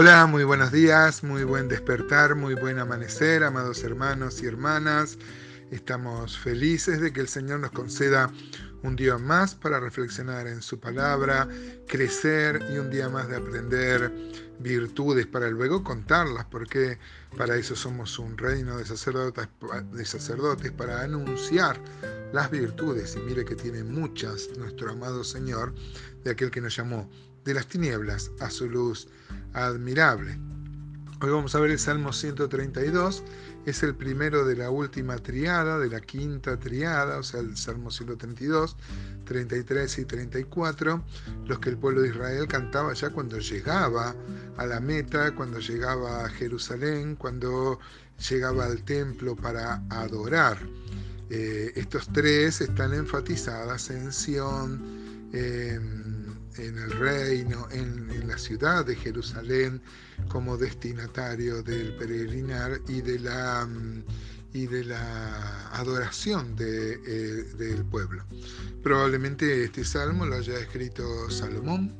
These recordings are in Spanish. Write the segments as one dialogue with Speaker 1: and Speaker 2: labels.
Speaker 1: Hola, muy buenos días, muy buen despertar, muy buen amanecer, amados hermanos y hermanas. Estamos felices de que el Señor nos conceda un día más para reflexionar en su palabra, crecer y un día más de aprender virtudes para luego contarlas, porque para eso somos un reino de sacerdotes, de sacerdotes para anunciar las virtudes. Y mire que tiene muchas nuestro amado Señor, de aquel que nos llamó de las tinieblas a su luz admirable. Hoy vamos a ver el Salmo 132, es el primero de la última triada, de la quinta triada, o sea, el Salmo 132, 33 y 34, los que el pueblo de Israel cantaba ya cuando llegaba a la meta, cuando llegaba a Jerusalén, cuando llegaba al templo para adorar. Eh, estos tres están enfatizadas en Sión, en en el reino, en, la ciudad de Jerusalén, como destinatario del peregrinar y de la, mm, y de la adoración eh, del pueblo. Probablemente este salmo lo haya escrito Salomón,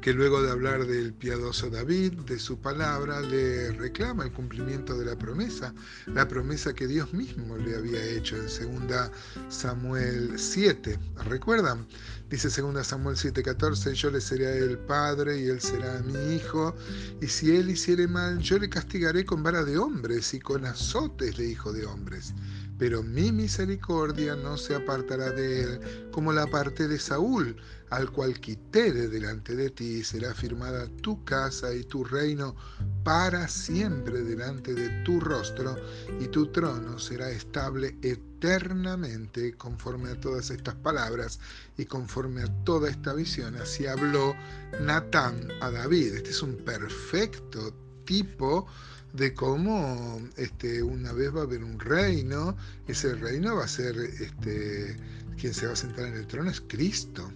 Speaker 1: que luego de hablar del piadoso David, de su palabra, le reclama el cumplimiento de la promesa, la promesa que Dios mismo le había hecho en 2 Samuel 7. ¿Recuerdan? Dice 2 Samuel 7:14, yo le seré él padre y él será mi hijo, y si él hiciere mal, yo le castigaré con vara de hombres y con azotes de hijo de hombres pero mi misericordia no se apartará de él como la parte de Saúl, al cual quité de delante de ti, será firmada tu casa y tu reino para siempre delante de tu rostro, y tu trono será estable eternamente conforme a todas estas palabras y conforme a toda esta visión. Así habló Natán a David. Este es un perfecto tipo de cómo este, una vez va a haber un reino, ese reino va a ser, este, quien se va a sentar en el trono es Cristo,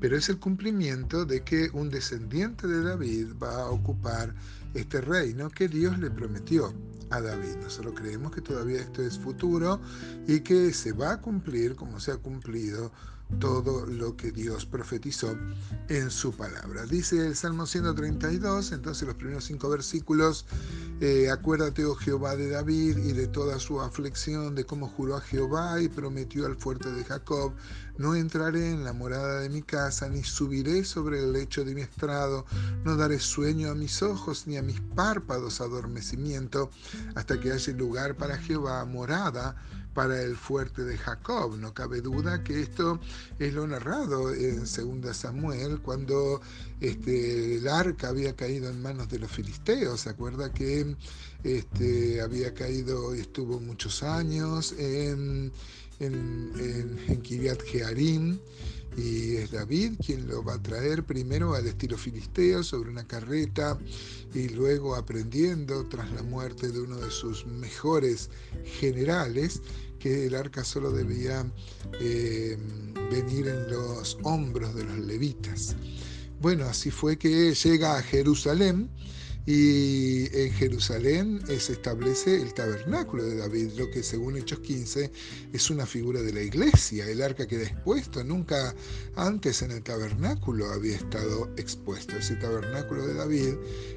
Speaker 1: pero es el cumplimiento de que un descendiente de David va a ocupar este reino que Dios le prometió a David. Nosotros creemos que todavía esto es futuro y que se va a cumplir como se ha cumplido todo lo que Dios profetizó en su palabra. Dice el Salmo 132, entonces los primeros cinco versículos, eh, acuérdate, oh Jehová, de David y de toda su aflicción, de cómo juró a Jehová y prometió al fuerte de Jacob, no entraré en la morada de mi casa, ni subiré sobre el lecho de mi estrado, no daré sueño a mis ojos, ni a mis párpados adormecimiento, hasta que haya lugar para Jehová, morada para el fuerte de Jacob. No cabe duda que esto es lo narrado en 2 Samuel, cuando este, el arca había caído en manos de los filisteos. ¿Se acuerda que este, había caído, estuvo muchos años en, en, en, en Jearim? Y es David quien lo va a traer primero al estilo filisteo sobre una carreta y luego aprendiendo tras la muerte de uno de sus mejores generales que el arca solo debía eh, venir en los hombros de los levitas. Bueno, así fue que llega a Jerusalén y en Jerusalén se establece el tabernáculo de David, lo que según Hechos 15 es una figura de la iglesia. El arca queda expuesto, nunca antes en el tabernáculo había estado expuesto. Ese tabernáculo de David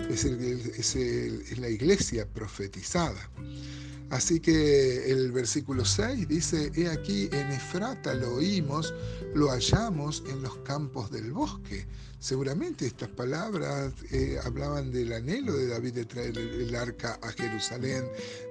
Speaker 1: es, es la iglesia profetizada. Así que el versículo 6 dice, he aquí en Efrata lo oímos, lo hallamos en los campos del bosque. Seguramente estas palabras eh, hablaban del anhelo de David de traer el arca a Jerusalén,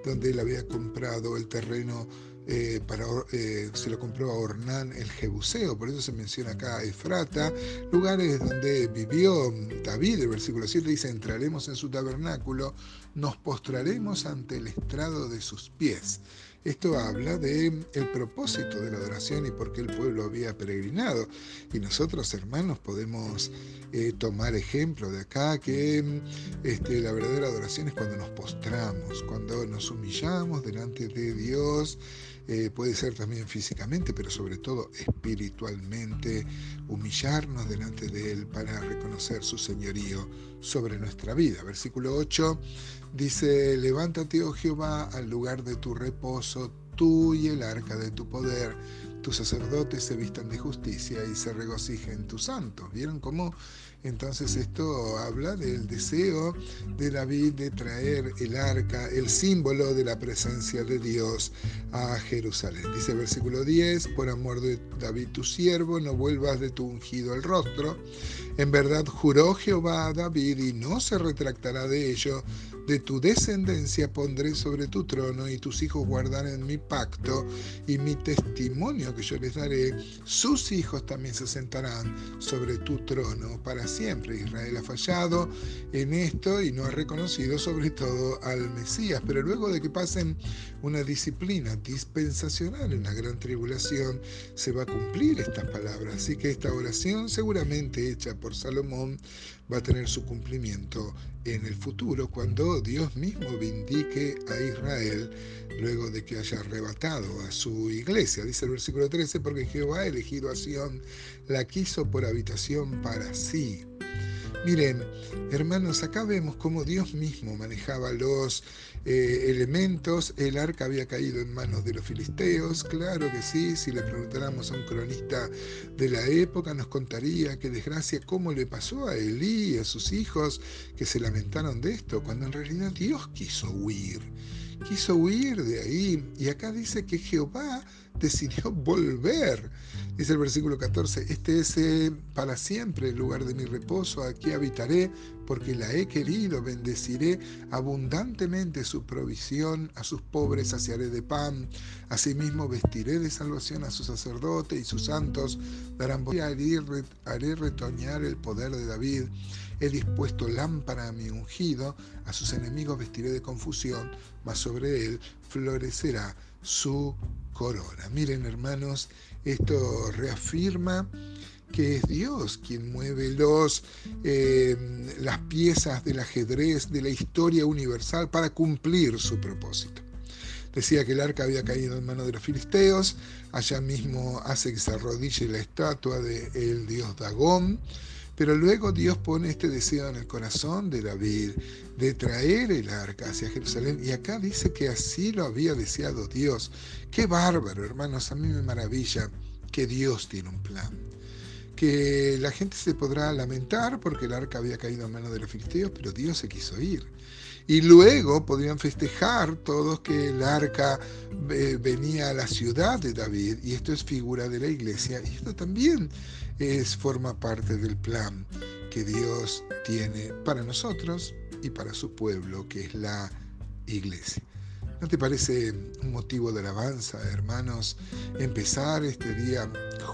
Speaker 1: donde él había comprado el terreno eh, para, eh, se lo compró a Ornán el Jebuseo, por eso se menciona acá Efrata, lugares donde vivió David, el versículo 7 dice, entraremos en su tabernáculo, nos postraremos ante el estrado de sus pies. Esto habla de el propósito de la adoración y por qué el pueblo había peregrinado. Y nosotros, hermanos, podemos eh, tomar ejemplo de acá que este, la verdadera adoración es cuando nos postramos, cuando nos humillamos delante de Dios. Eh, puede ser también físicamente, pero sobre todo espiritualmente, humillarnos delante de Él para reconocer su señorío sobre nuestra vida. Versículo 8 dice, levántate, oh Jehová, al lugar de tu reposo, tú y el arca de tu poder. Tus sacerdotes se vistan de justicia y se regocijen tus santos. ¿Vieron cómo Entonces esto habla del deseo de David de traer el arca, el símbolo de la presencia de Dios a Jerusalén. Dice versículo 10, por amor de David tu siervo, no vuelvas de tu ungido el rostro. En verdad juró Jehová a David y no se retractará de ello de tu descendencia pondré sobre tu trono y tus hijos guardarán mi pacto y mi testimonio que yo les daré. Sus hijos también se sentarán sobre tu trono para siempre. Israel ha fallado en esto y no ha reconocido sobre todo al Mesías. Pero luego de que pasen una disciplina dispensacional en la gran tribulación, se va a cumplir esta palabra. Así que esta oración seguramente hecha por Salomón va a tener su cumplimiento en el futuro cuando Dios mismo vindique a Israel luego de que haya arrebatado a su iglesia. Dice el versículo 13, porque Jehová ha elegido a Sión, la quiso por habitación para sí. Miren, hermanos, acá vemos cómo Dios mismo manejaba los eh, elementos. El arca había caído en manos de los filisteos, claro que sí. Si le preguntáramos a un cronista de la época, nos contaría qué desgracia cómo le pasó a Elí y a sus hijos que se lamentaron de esto, cuando en realidad Dios quiso huir quiso huir de ahí. Y acá dice que Jehová decidió volver. Dice el versículo 14, este es eh, para siempre el lugar de mi reposo, aquí habitaré, porque la he querido, bendeciré abundantemente su provisión, a sus pobres saciaré de pan, asimismo vestiré de salvación a su sacerdote y sus santos darán voz, haré retoñar el poder de David, he dispuesto lámpara a mi ungido, a sus enemigos vestiré de confusión, mas sobre él florecerá su corona. Miren hermanos, esto reafirma que es Dios quien mueve los, eh, las piezas del ajedrez de la historia universal para cumplir su propósito. Decía que el arca había caído en manos de los filisteos, allá mismo hace que se arrodille la estatua del dios Dagón, pero luego Dios pone este deseo en el corazón de David de traer el arca hacia Jerusalén. Y acá dice que así lo había deseado Dios. Qué bárbaro, hermanos. A mí me maravilla que Dios tiene un plan. Que la gente se podrá lamentar porque el arca había caído en manos de los filisteos, pero Dios se quiso ir. Y luego podrían festejar todos que el arca eh, venía a la ciudad de David, y esto es figura de la iglesia, y esto también es, forma parte del plan que Dios tiene para nosotros y para su pueblo, que es la iglesia. ¿No te parece un motivo de alabanza, hermanos, empezar este día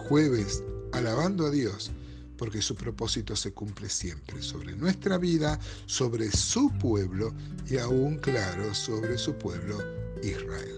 Speaker 1: jueves alabando a Dios? Porque su propósito se cumple siempre sobre nuestra vida, sobre su pueblo y aún, claro, sobre su pueblo Israel.